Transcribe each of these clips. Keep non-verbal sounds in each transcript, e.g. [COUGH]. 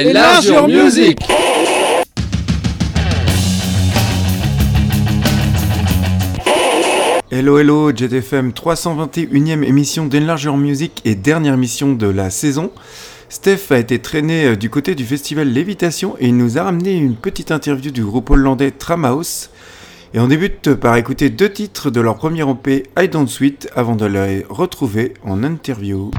Enlarge Your Music Hello hello JTFM 321ème émission d'Enlarge Your Music et dernière émission de la saison. Steph a été traîné euh, du côté du festival Lévitation et il nous a ramené une petite interview du groupe hollandais Tramhouse. Et on débute par écouter deux titres de leur premier EP I Don't Sweet avant de les retrouver en interview.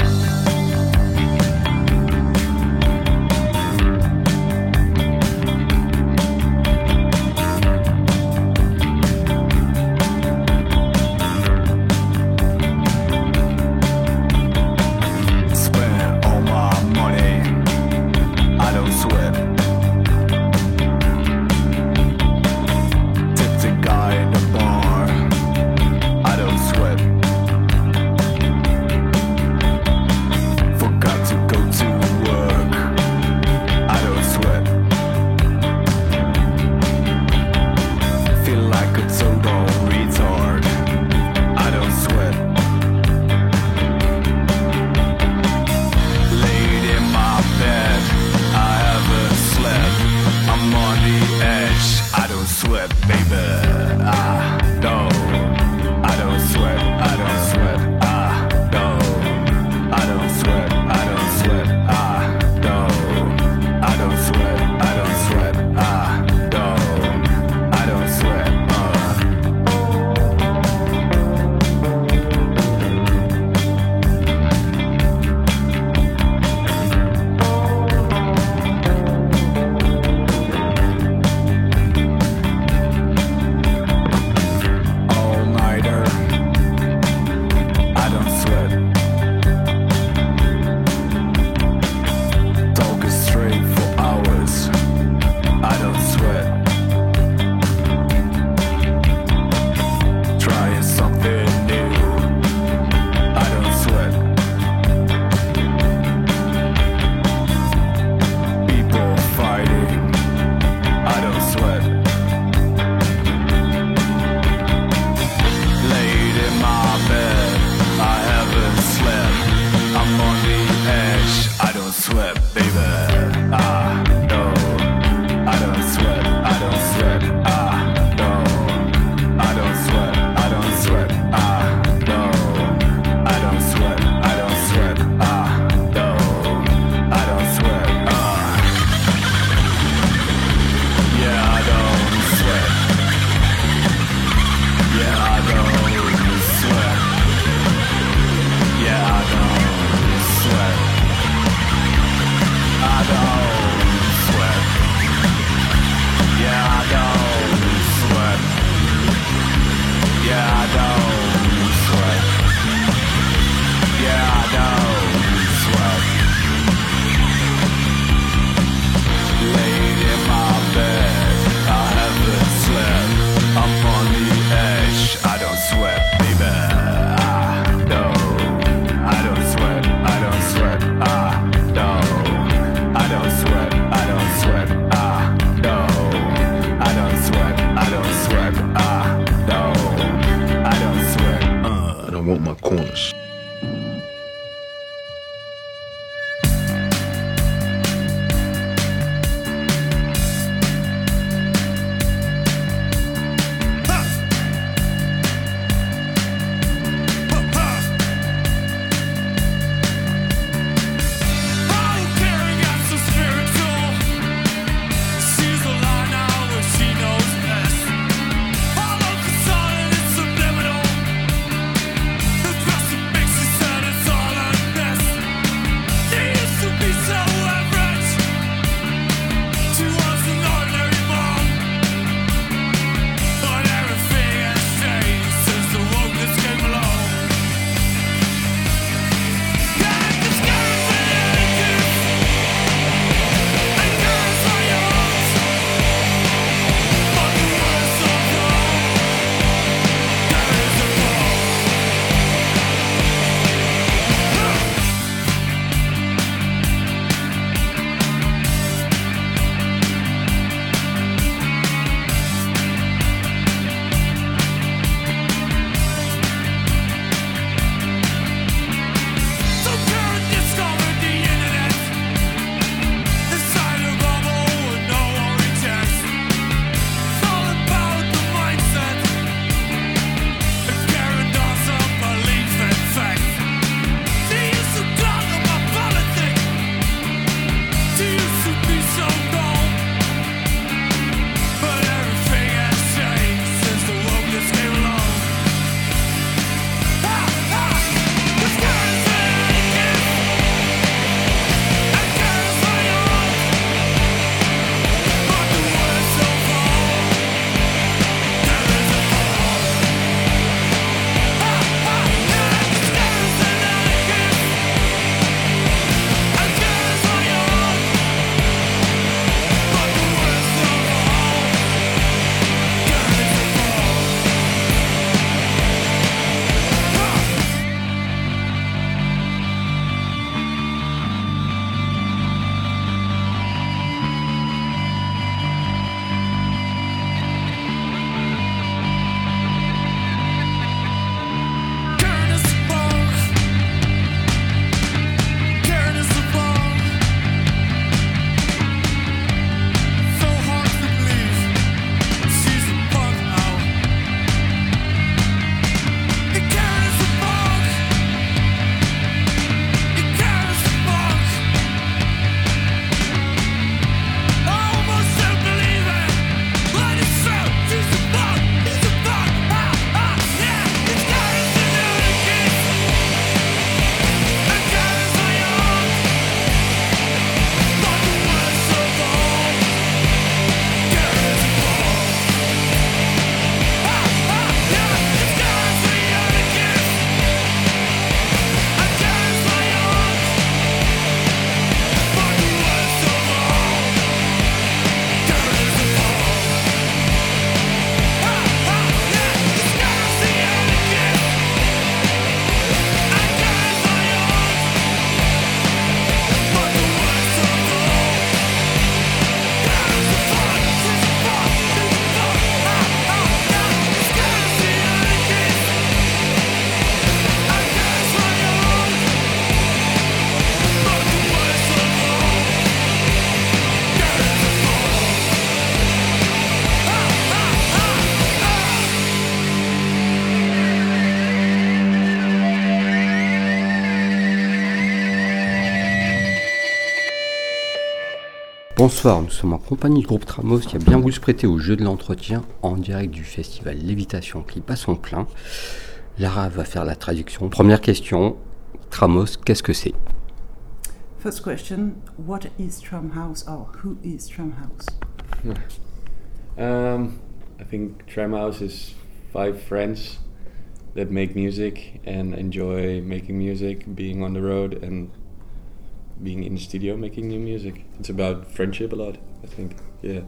sweat. Bonsoir, nous sommes en compagnie du groupe Tramos qui a bien voulu se prêter au jeu de l'entretien en direct du festival Lévitation qui passe en plein. Lara va faire la traduction. Première question, Tramos, qu'est-ce que c'est? First question, what is Tramhouse or who is Tramhouse Um, I think Tramhouse is five friends that make music and enjoy making music, being on the road and being in the studio making new music. It's about friendship a lot, I think. Yeah.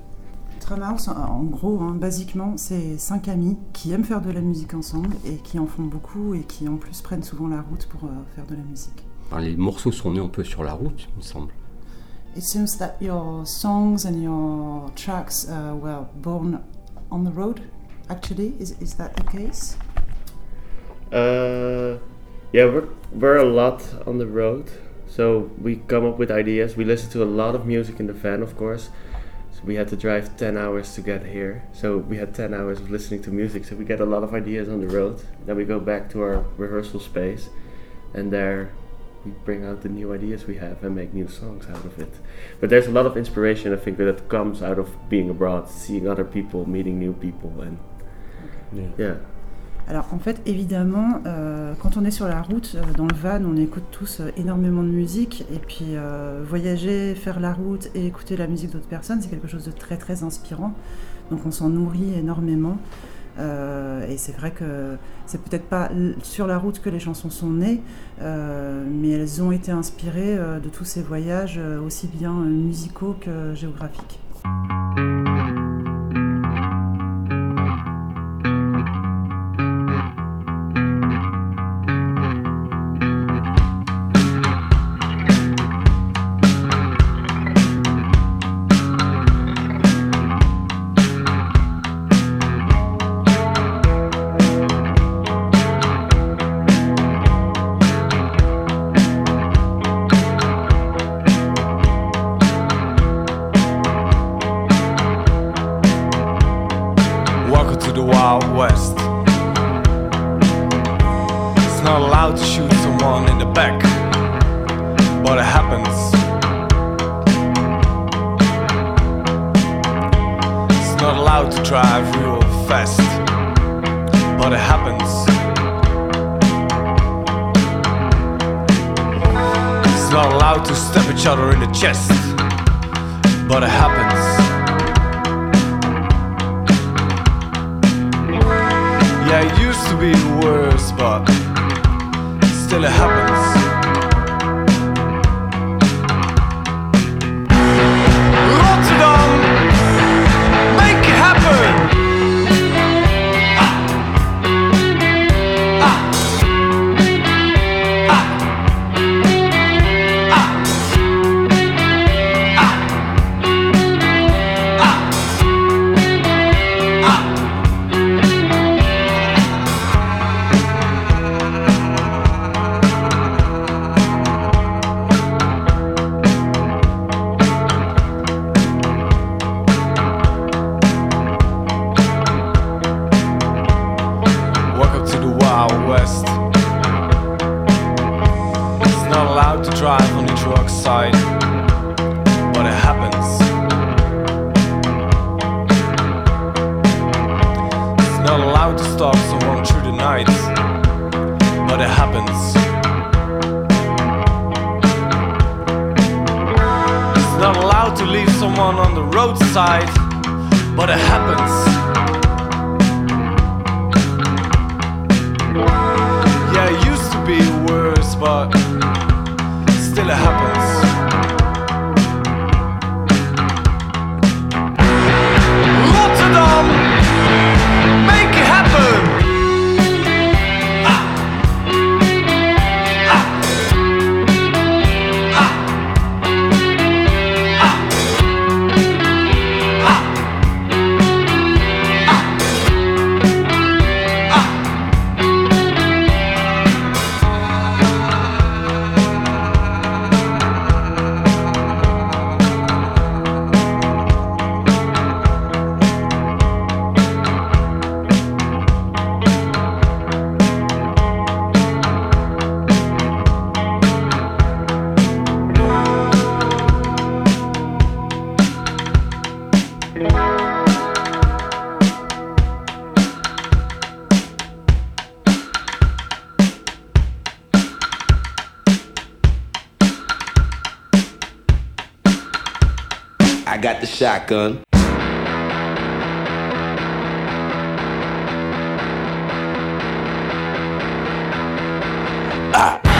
Tramhouse, en gros, hein, basiquement, c'est cinq amis qui aiment faire de la musique ensemble et qui en font beaucoup et qui en plus prennent souvent la route pour euh, faire de la musique. Les morceaux sont nés un peu sur la route, il me semble. It seems that your songs and your tracks uh, were born on the road. Actually, is is that the case? Uh, yeah, we're we're a lot on the road, so we come up with ideas. We listen to a lot of music in the van, of course. So we had to drive ten hours to get here. So we had ten hours of listening to music. So we get a lot of ideas on the road. Then we go back to our rehearsal space, and there we bring out the new ideas we have and make new songs out of it. But there's a lot of inspiration, I think, that comes out of being abroad, seeing other people, meeting new people, and Yeah. yeah. Alors en fait, évidemment, euh, quand on est sur la route, euh, dans le van, on écoute tous euh, énormément de musique. Et puis voyager, faire la route et écouter la musique d'autres personnes, c'est quelque chose de très très inspirant. Donc on s'en nourrit énormément. Et c'est vrai que c'est peut-être pas sur la route que les chansons sont nées, mais elles ont été inspirées de tous ces voyages, aussi bien musicaux que géographiques. Shotgun. It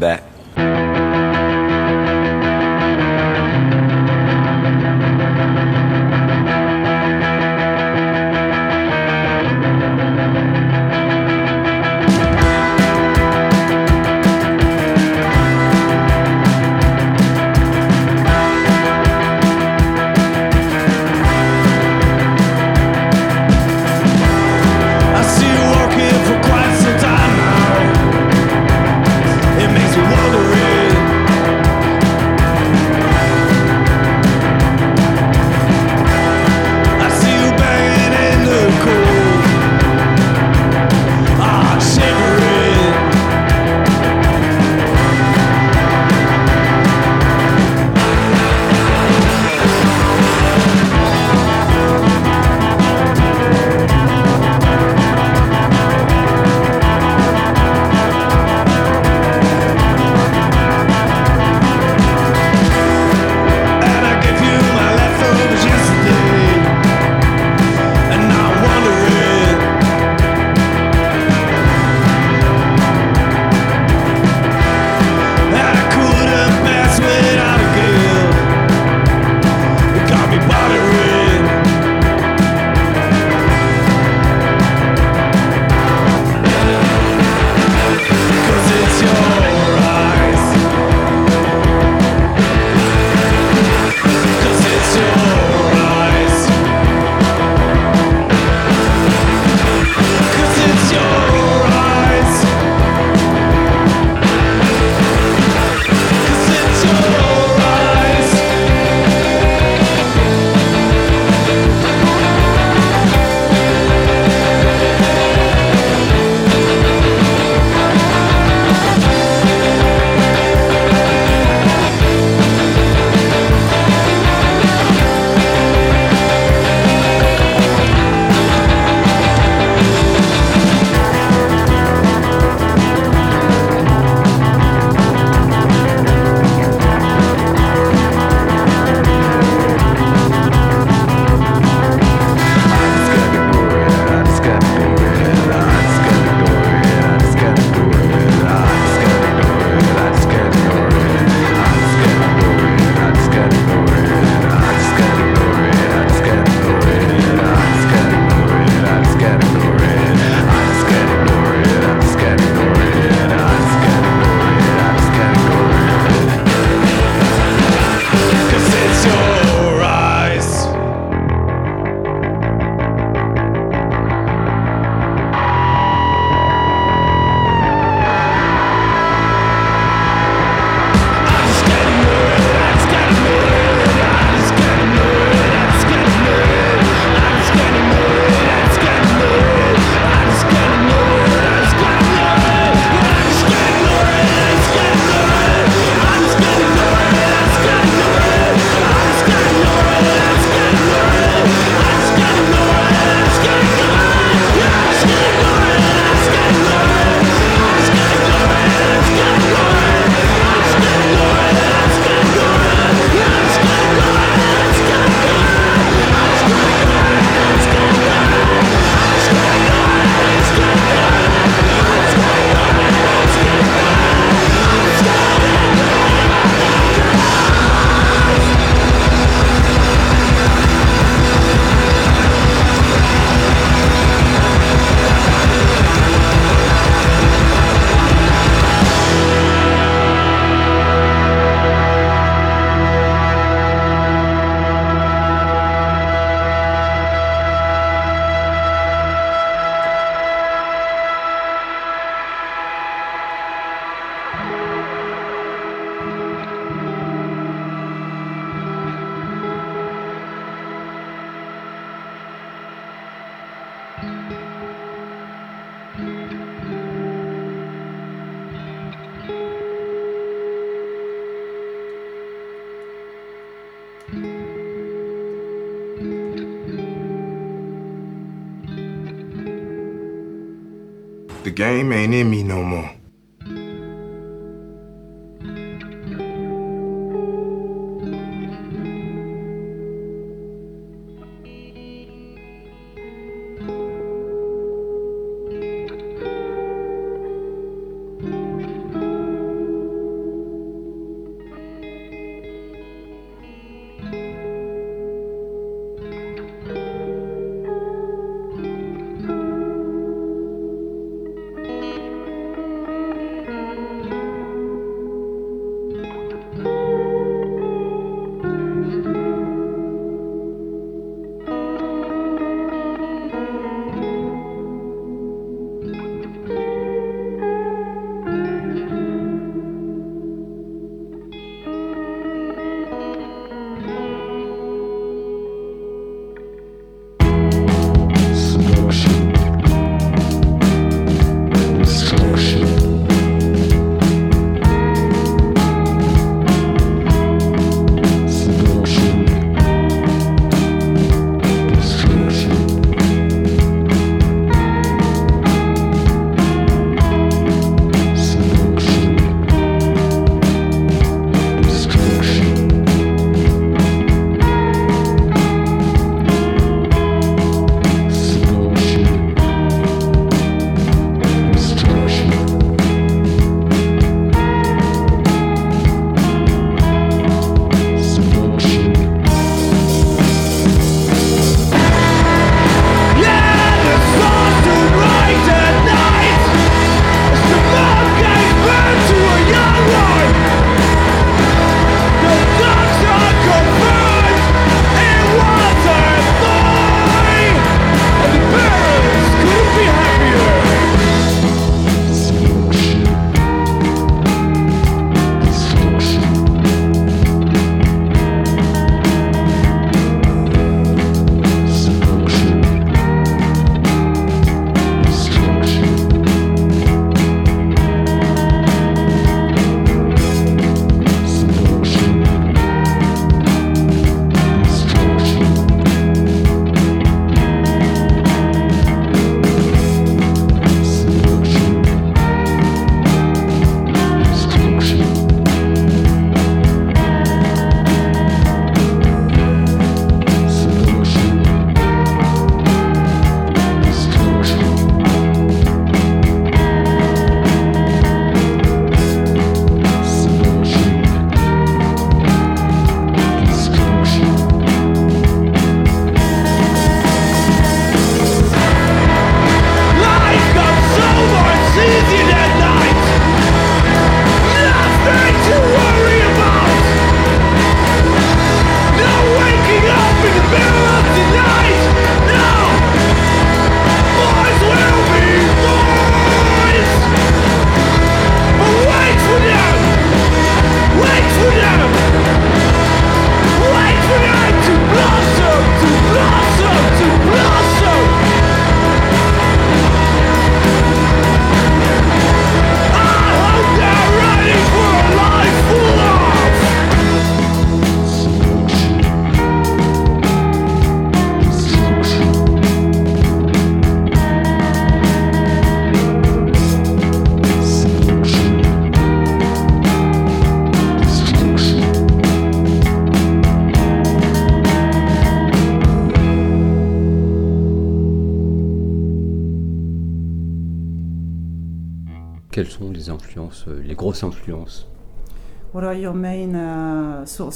back.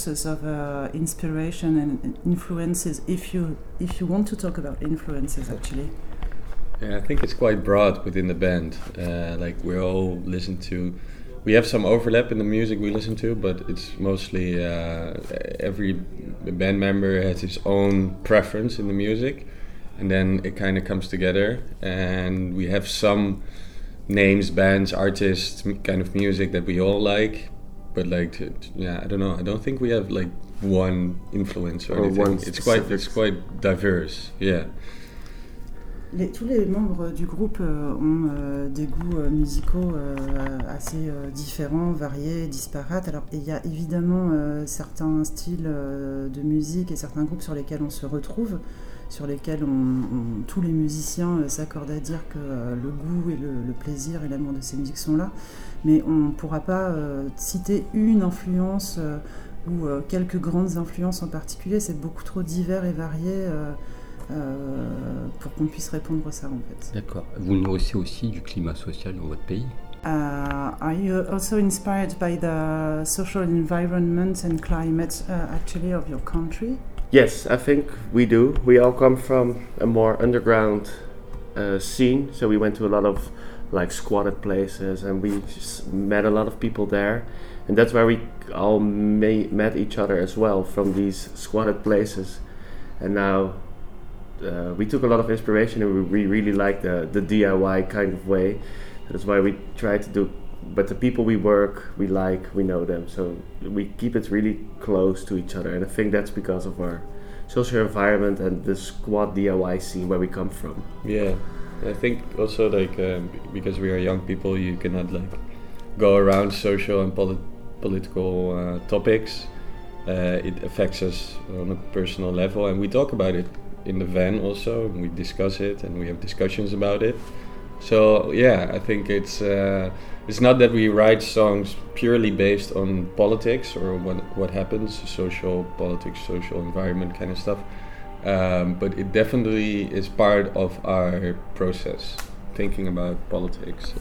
Sources of uh, inspiration and influences, if you if you want to talk about influences, actually? Yeah, I think it's quite broad within the band. Uh, like we all listen to, we have some overlap in the music we listen to, but it's mostly uh, every band member has his own preference in the music, and then it kind of comes together. And we have some names, bands, artists, kind of music that we all like. But like, to, to, yeah, I don't know. I don't think we have like one influence or, or anything. it's quite it's quite diverse. Yeah. Les- tous les membres du groupe euh, ont euh, des goûts euh, musicaux euh, assez euh, différents, variés, disparates. Alors, il y a évidemment euh, certains styles euh, de musique et certains groupes sur lesquels on se retrouve, sur lesquels on- on- tous les musiciens euh, s'accordent à dire que euh, le goût et le, le plaisir et l'amour de ces musiques sont là. Mais on ne pourra pas euh, citer une influence euh, ou euh, quelques grandes influences en particulier. C'est beaucoup trop divers et varié. euh, euh, pour qu'on puisse répondre à ça en fait. D'accord. Vous nourrissez aussi du climat social dans votre pays? Uh, are you also inspired by the social environment and climate uh, actually of your country? Yes, I think we do. We all come from a more underground uh, scene, so we went to a lot of like squatted places, and we met a lot of people there, and that's where we all ma- met each other as well from these squatted places, and now. Uh, we took a lot of inspiration and we, we really like the, the DIY kind of way. That's why we try to do. But the people we work, we like, we know them, so we keep it really close to each other. And I think that's because of our social environment and the squad DIY scene where we come from. Yeah, I think also like um, because we are young people, you cannot like go around social and polit- political uh, topics. Uh, it affects us on a personal level, and we talk about it in the van also. We discuss it, and we have discussions about it. So yeah, I think it's uh, it's not that we write songs purely based on politics or what what happens, social politics, social environment kind of stuff. Um, but it definitely is part of our process, thinking about politics.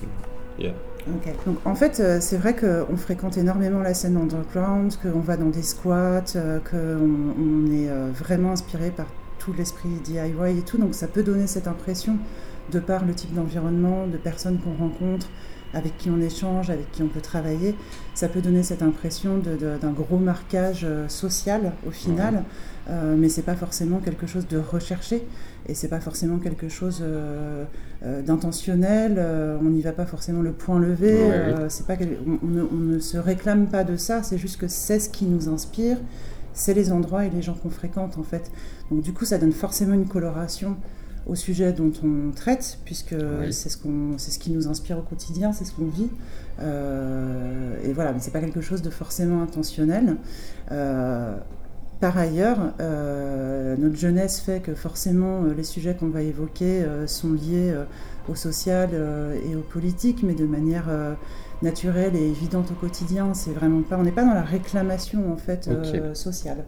Yeah. Ok. Donc en fait, euh, c'est vrai qu'on fréquente énormément la scène underground, qu'on va dans des squats, euh, qu'on on est euh, vraiment inspiré par tout l'esprit DIY et tout. Donc ça peut donner cette impression, de par le type d'environnement, de personnes qu'on rencontre, avec qui on échange, avec qui on peut travailler, ça peut donner cette impression d'un gros marquage euh, social au final, euh, mais c'est pas forcément quelque chose de recherché et c'est pas forcément quelque chose euh, euh, d'intentionnel. on n'y va pas forcément le point levé. C'est pas on, on ne, on ne se réclame pas de ça. C'est juste que c'est ce qui nous inspire. C'est les endroits et les gens qu'on fréquente en fait. Donc du coup, ça donne forcément une coloration au sujet dont on traite, puisque Oui. c'est ce, qu'on, c'est ce qui nous inspire au quotidien, c'est ce qu'on vit. Euh, et voilà, mais c'est pas quelque chose de forcément intentionnel. Euh, par ailleurs, euh, notre jeunesse fait que forcément les sujets qu'on va évoquer sont liés au social et au politique, mais de manière naturelle et évidente au quotidien. C'est vraiment pas, on n'est pas dans la réclamation en fait sociale.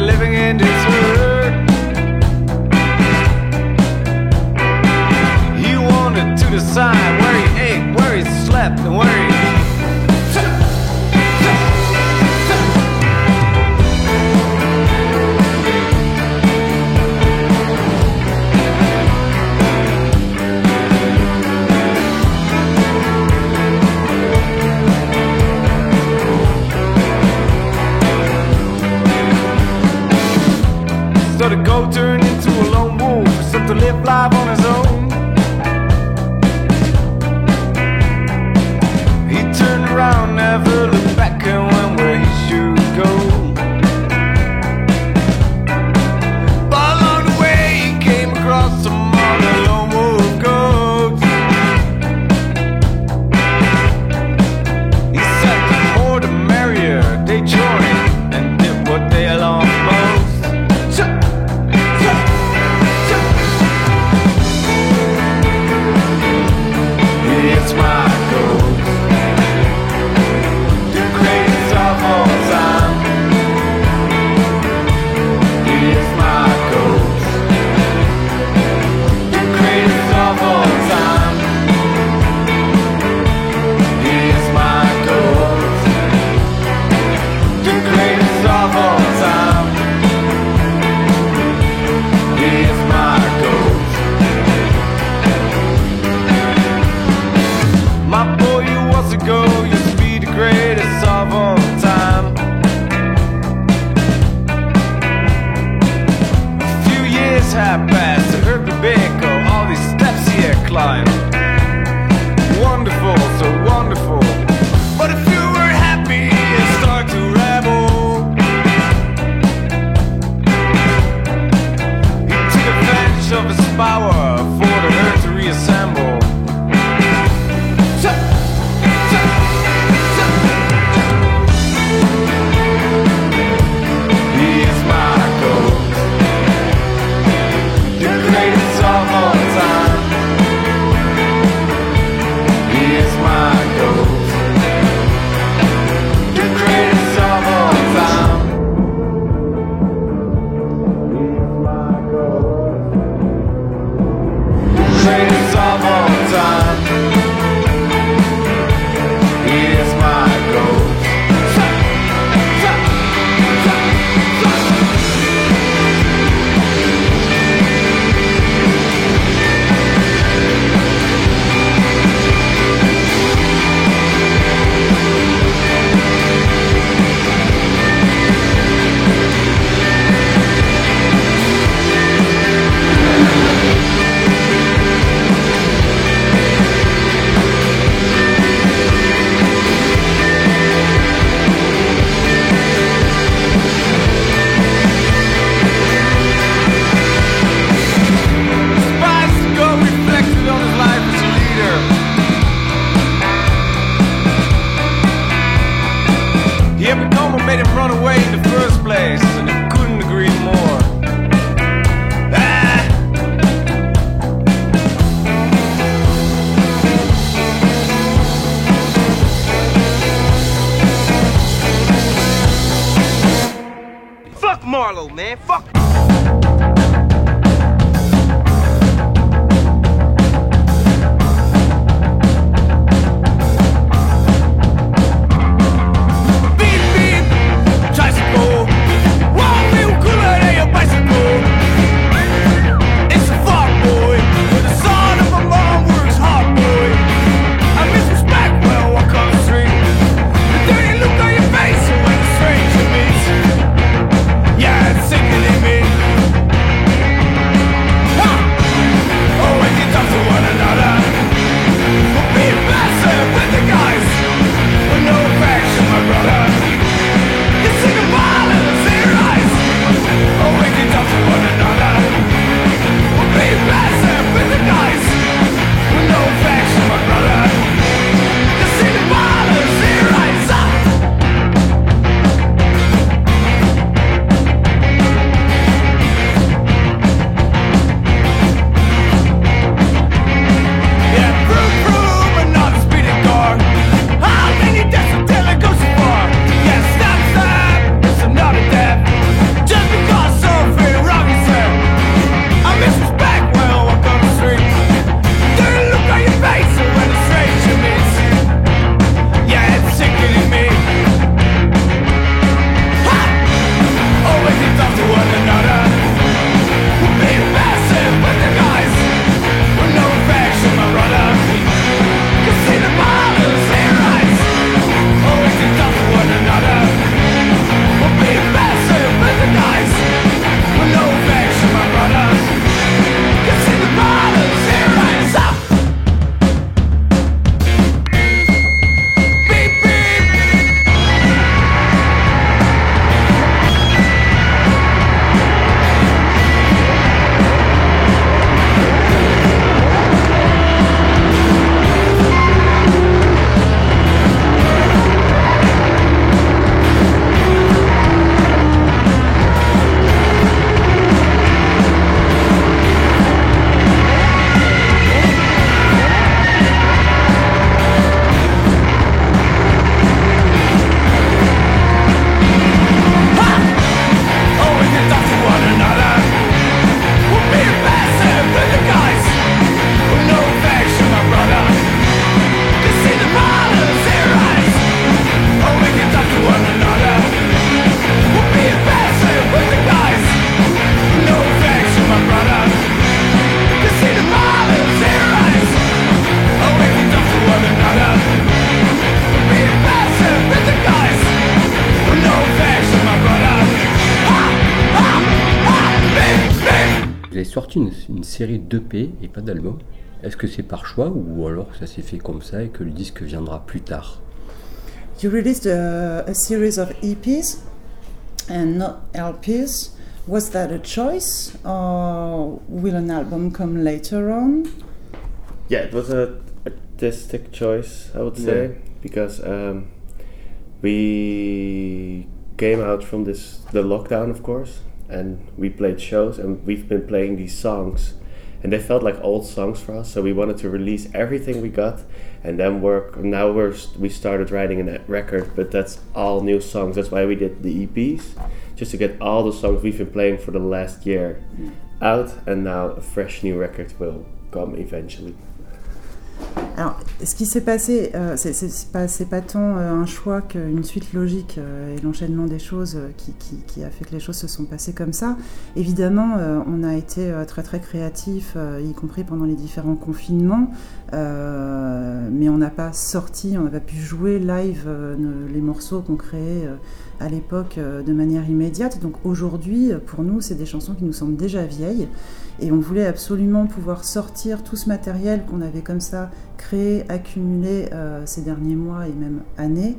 Living in this world. He wanted to decide et pas d'album. Est-ce que c'est par choix ou alors ça s'est fait comme ça et que le disque viendra plus tard? You released a, a series of EPs and not LPs. Was that a choice, or will an album come later on? Yeah, it was a artistic choice, I would say, because um, we came out from this the lockdown, of course, and we played shows, and we've been playing these songs, and they felt like old songs for us. So we wanted to release everything we got, and then work. Now we're we started writing a record, but that's all new songs. That's why we did the EPs, just to get all the songs we've been playing for the last year mm. out, and now a fresh new record will come eventually. Alors, ce qui s'est passé, euh, c'est pas, pas tant euh, un choix qu'une suite logique euh, et l'enchaînement des choses euh, qui, qui- a fait que les choses se sont passées comme ça. Évidemment, on a été très très créatifs, euh, y compris pendant les différents confinements, mais on n'a pas sorti, on n'a pas pu jouer live les morceaux qu'on créait à l'époque de manière immédiate. Donc aujourd'hui, pour nous, c'est des chansons qui nous semblent déjà vieilles. Et on voulait absolument pouvoir sortir tout ce matériel qu'on avait comme ça créé, accumulé euh, ces derniers mois et même années,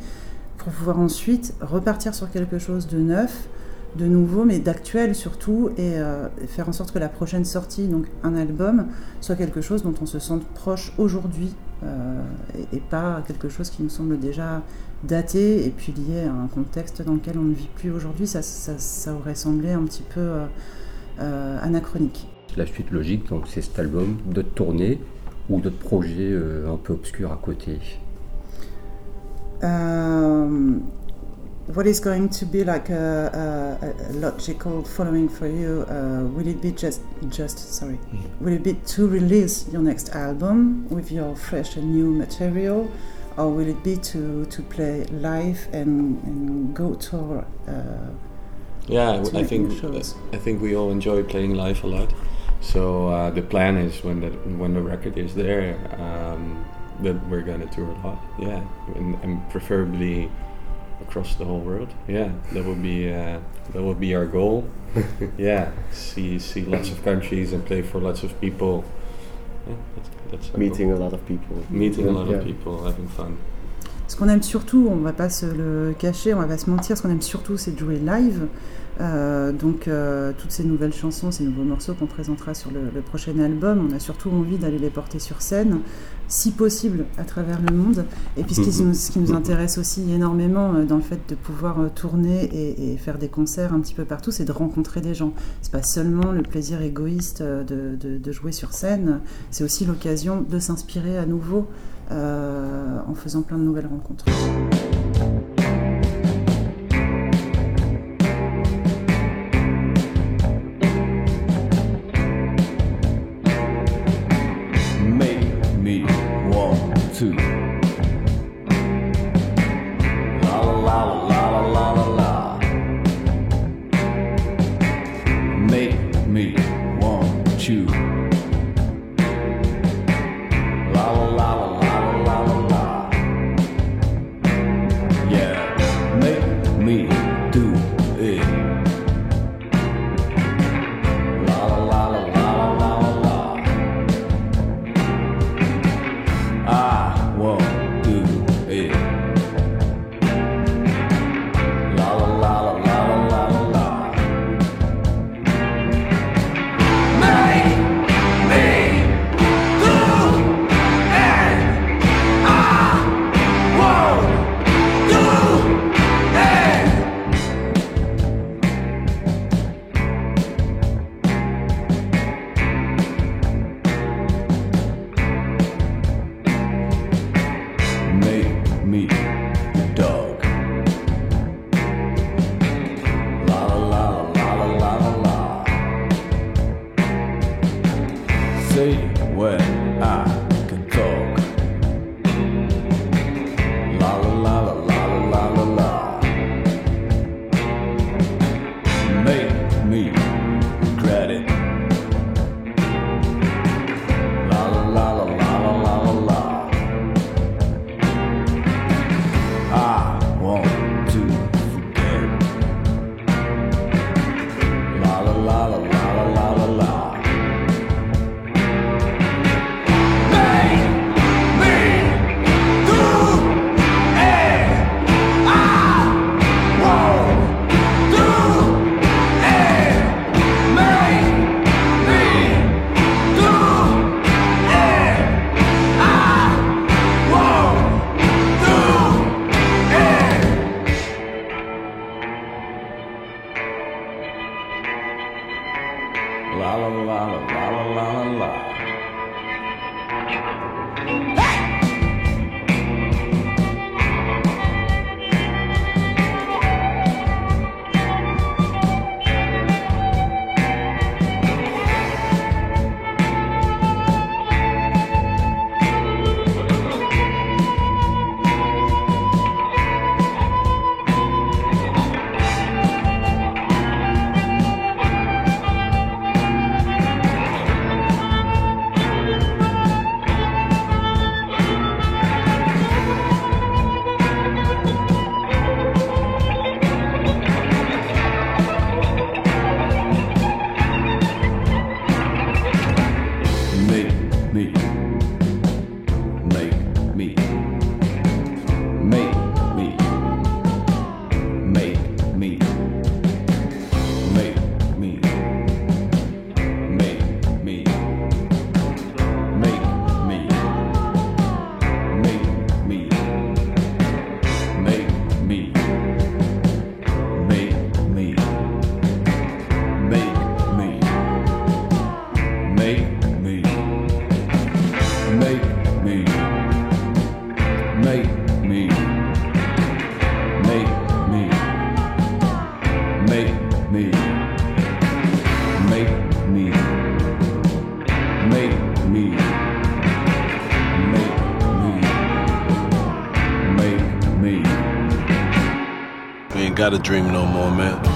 pour pouvoir ensuite repartir sur quelque chose de neuf, de nouveau, mais d'actuel surtout, et euh, faire en sorte que la prochaine sortie, donc un album, soit quelque chose dont on se sente proche aujourd'hui, euh, et, pas quelque chose qui nous semble déjà daté et puis lié à un contexte dans lequel on ne vit plus aujourd'hui. Ça, aurait semblé un petit peu anachronique. La suite logique, donc c'est cet album, d'autres tournées ou d'autres projets euh, un peu obscurs à côté. Euh, what is going to be like a, a, a logical following for you? Uh, will it be just just sorry? Will it be to release your next album with your fresh and new material, or will it be to to play live and, and go tour? Uh, Yeah, to I think shows? I think we all enjoy playing live a lot. So uh, the plan is when the when the record is there, um, that we're gonna tour a lot. Yeah, and, and preferably across the whole world. Yeah, that would be uh, that would be our goal. [LAUGHS] yeah, see see lots of countries and play for lots of people. Yeah, that's, that's Meeting goal. a lot of people. meeting a lot Yeah. of people, having fun. Ce qu'on aime surtout, on va pas se le cacher, on va pas se mentir, ce qu'on aime surtout c'est de jouer live. Euh, donc euh, toutes ces nouvelles chansons, ces nouveaux morceaux qu'on présentera sur le, le prochain album, on a surtout envie d'aller les porter sur scène, si possible à travers le monde. Et puis ce qui nous, ce qui nous intéresse aussi énormément euh, dans le fait de pouvoir tourner et, et faire des concerts un petit peu partout, c'est de rencontrer des gens. C'est pas seulement le plaisir égoïste de, de- de jouer sur scène, c'est aussi l'occasion de s'inspirer à nouveau en faisant plein de nouvelles rencontres. Gotta dream no more, man.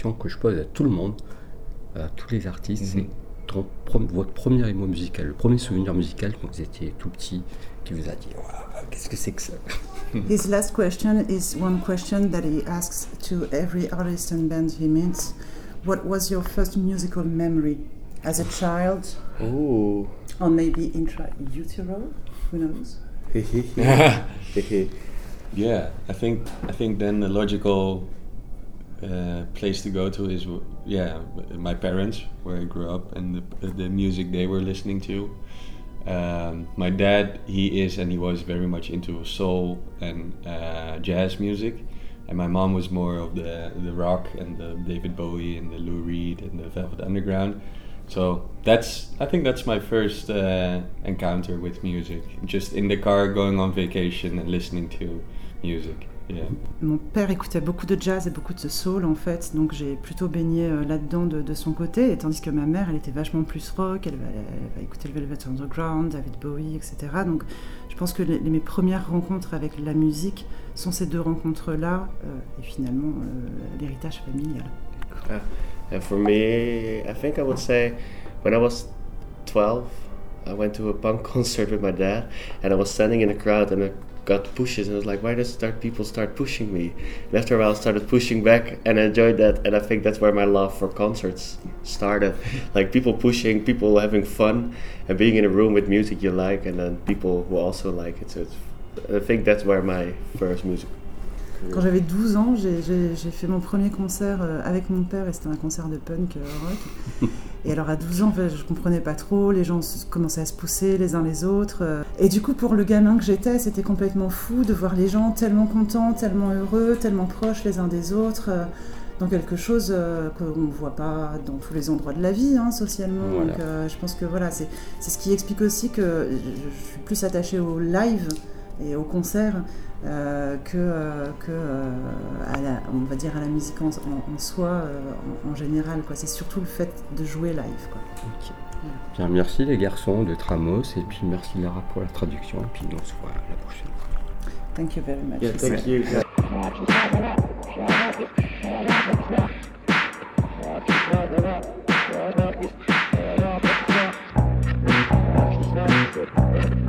Question que je pose à tout le monde, à tous les artistes, c'est ton prom- votre premier émoi musical, le premier souvenir musical quand vous étiez tout petit, qui vous a dit Waouh, Qu'est-ce que c'est que ça? [LAUGHS] His last question is one question that he asks to every artist and band he meets. What was your first musical memory as a child, Ooh. or maybe intra utero? Who knows? [LAUGHS] [LAUGHS] Yeah, I think I think then the logical uh, place to go to is yeah my parents where I grew up and the the music they were listening to. Um, my dad, he is and he was very much into soul and uh, jazz music, and my mom was more of the the rock and the David Bowie and the Lou Reed and the Velvet Underground. So that's I think that's my first uh, encounter with music. Just in the car, going on vacation and listening to music. Yeah. Mon père écoutait beaucoup de jazz et beaucoup de soul en fait, donc j'ai plutôt baigné euh, là-dedans de, de son côté, et tandis que ma mère, elle était vachement plus rock, elle va, elle va écouter le Velvet Underground, David Bowie, etc. Donc je pense que les- les- mes premières rencontres avec la musique sont ces deux rencontres-là, euh, et finalement euh, l'héritage familial. And for me, I think I would say when I was 12, I went to a punk [LAUGHS] concert with my dad, and I was standing in a crowd, and got pushes, and I was like, why does start people start pushing me? And after a while, I started pushing back, and I enjoyed that, and I think that's where my love for concerts started. [LAUGHS] like people pushing, people having fun, and being in a room with music you like, and then people who also like it. So I think that's where my first music. Quand j'avais 12 ans, j'ai- fait mon premier concert euh, avec mon père et c'était un concert de punk euh, rock. [LAUGHS] Et alors à 12 ans, je comprenais pas trop, les gens commençaient à se pousser les uns les autres. euh. Et du coup, pour le gamin que j'étais, c'était complètement fou de voir les gens tellement contents, tellement heureux, tellement proches les uns des autres. dans quelque chose qu'on ne voit pas dans tous les endroits de la vie, hein, socialement. Voilà. Donc, euh, je pense que voilà, c'est ce qui explique aussi que je, je suis plus attachée au live et au concert euh, que, euh, que euh, à la, on va dire à la musique en, en- en soi euh, en, en général. quoi. C'est surtout le fait de jouer live. Quoi. Bien, merci les garçons de Tramos, et puis merci Lara pour la traduction, et puis on se voit la prochaine fois. Thank you very much. Yeah, thank you. blinded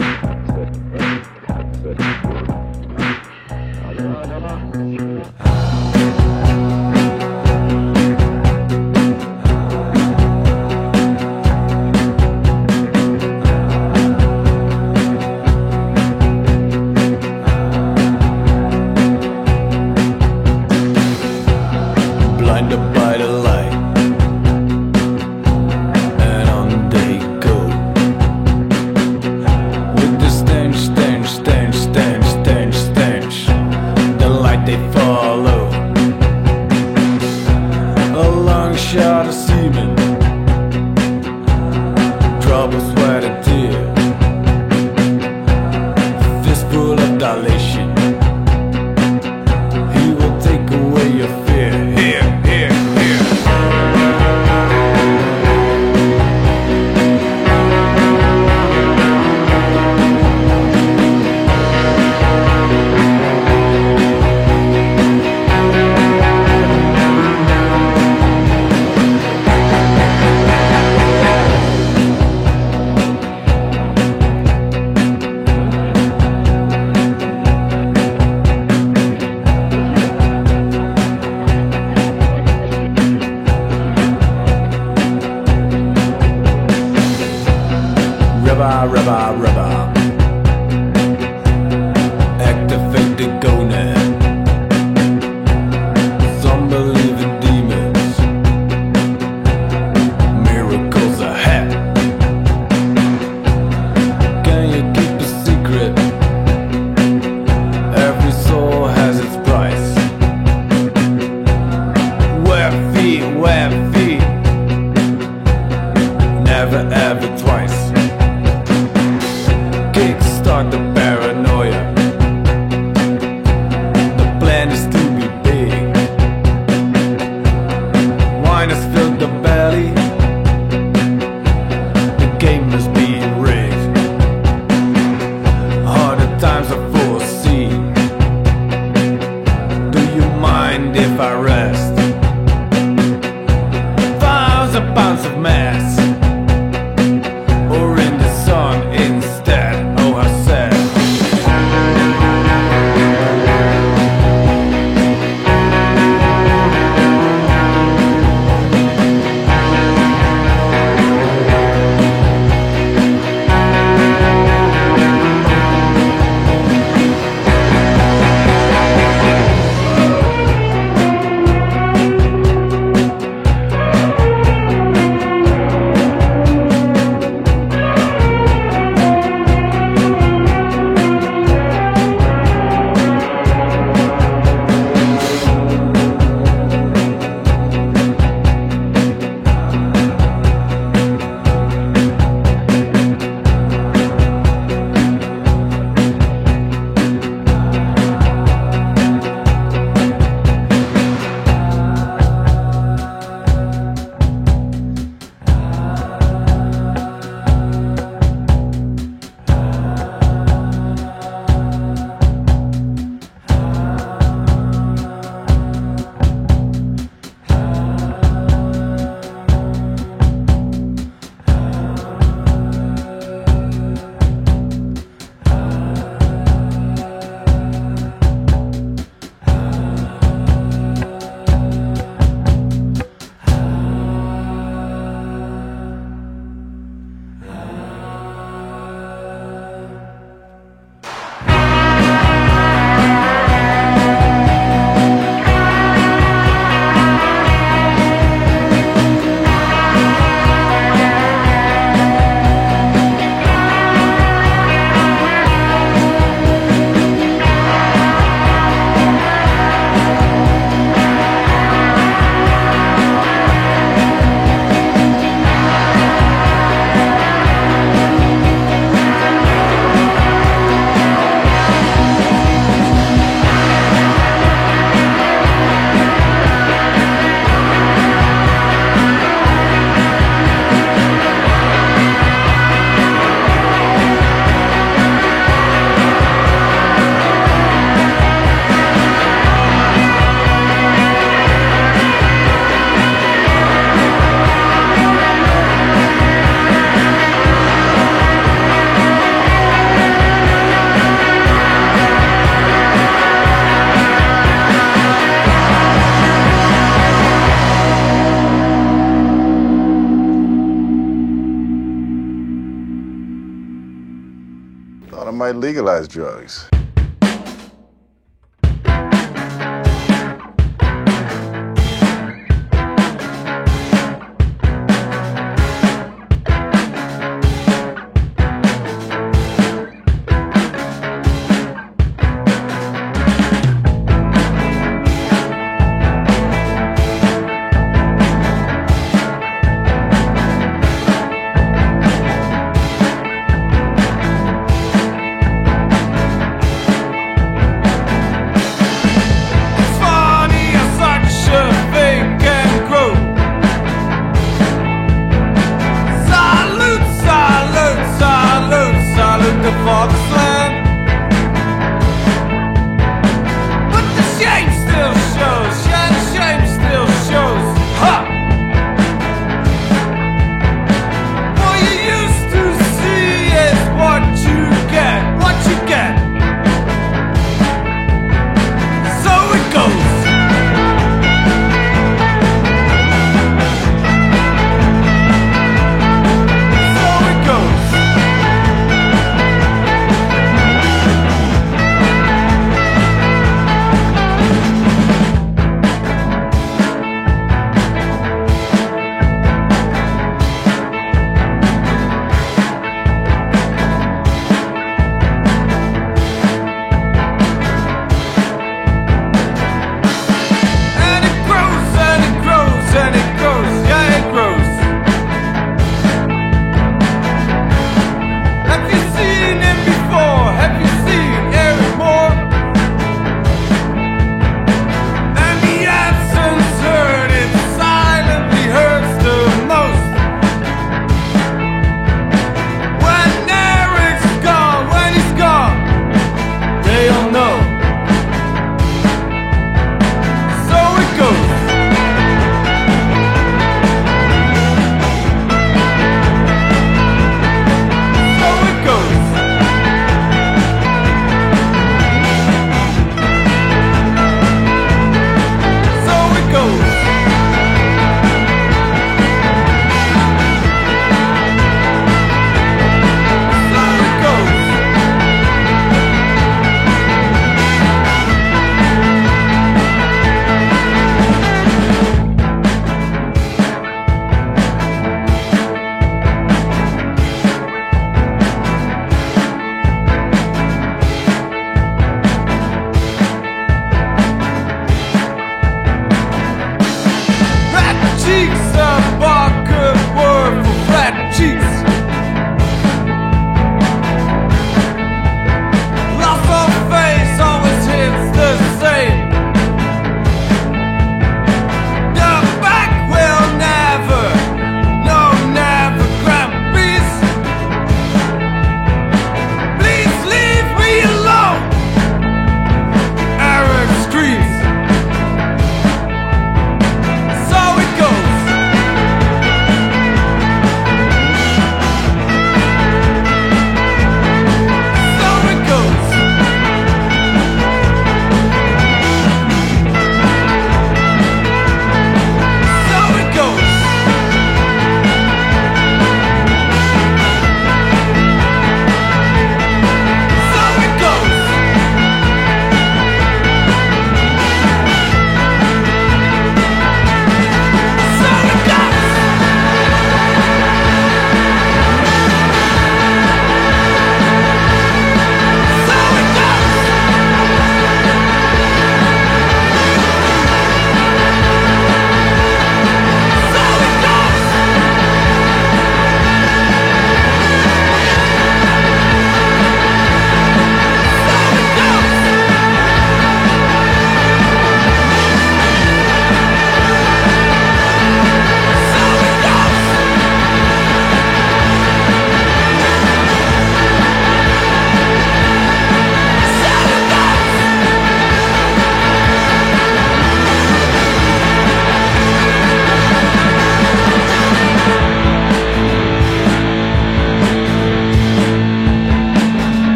Yes.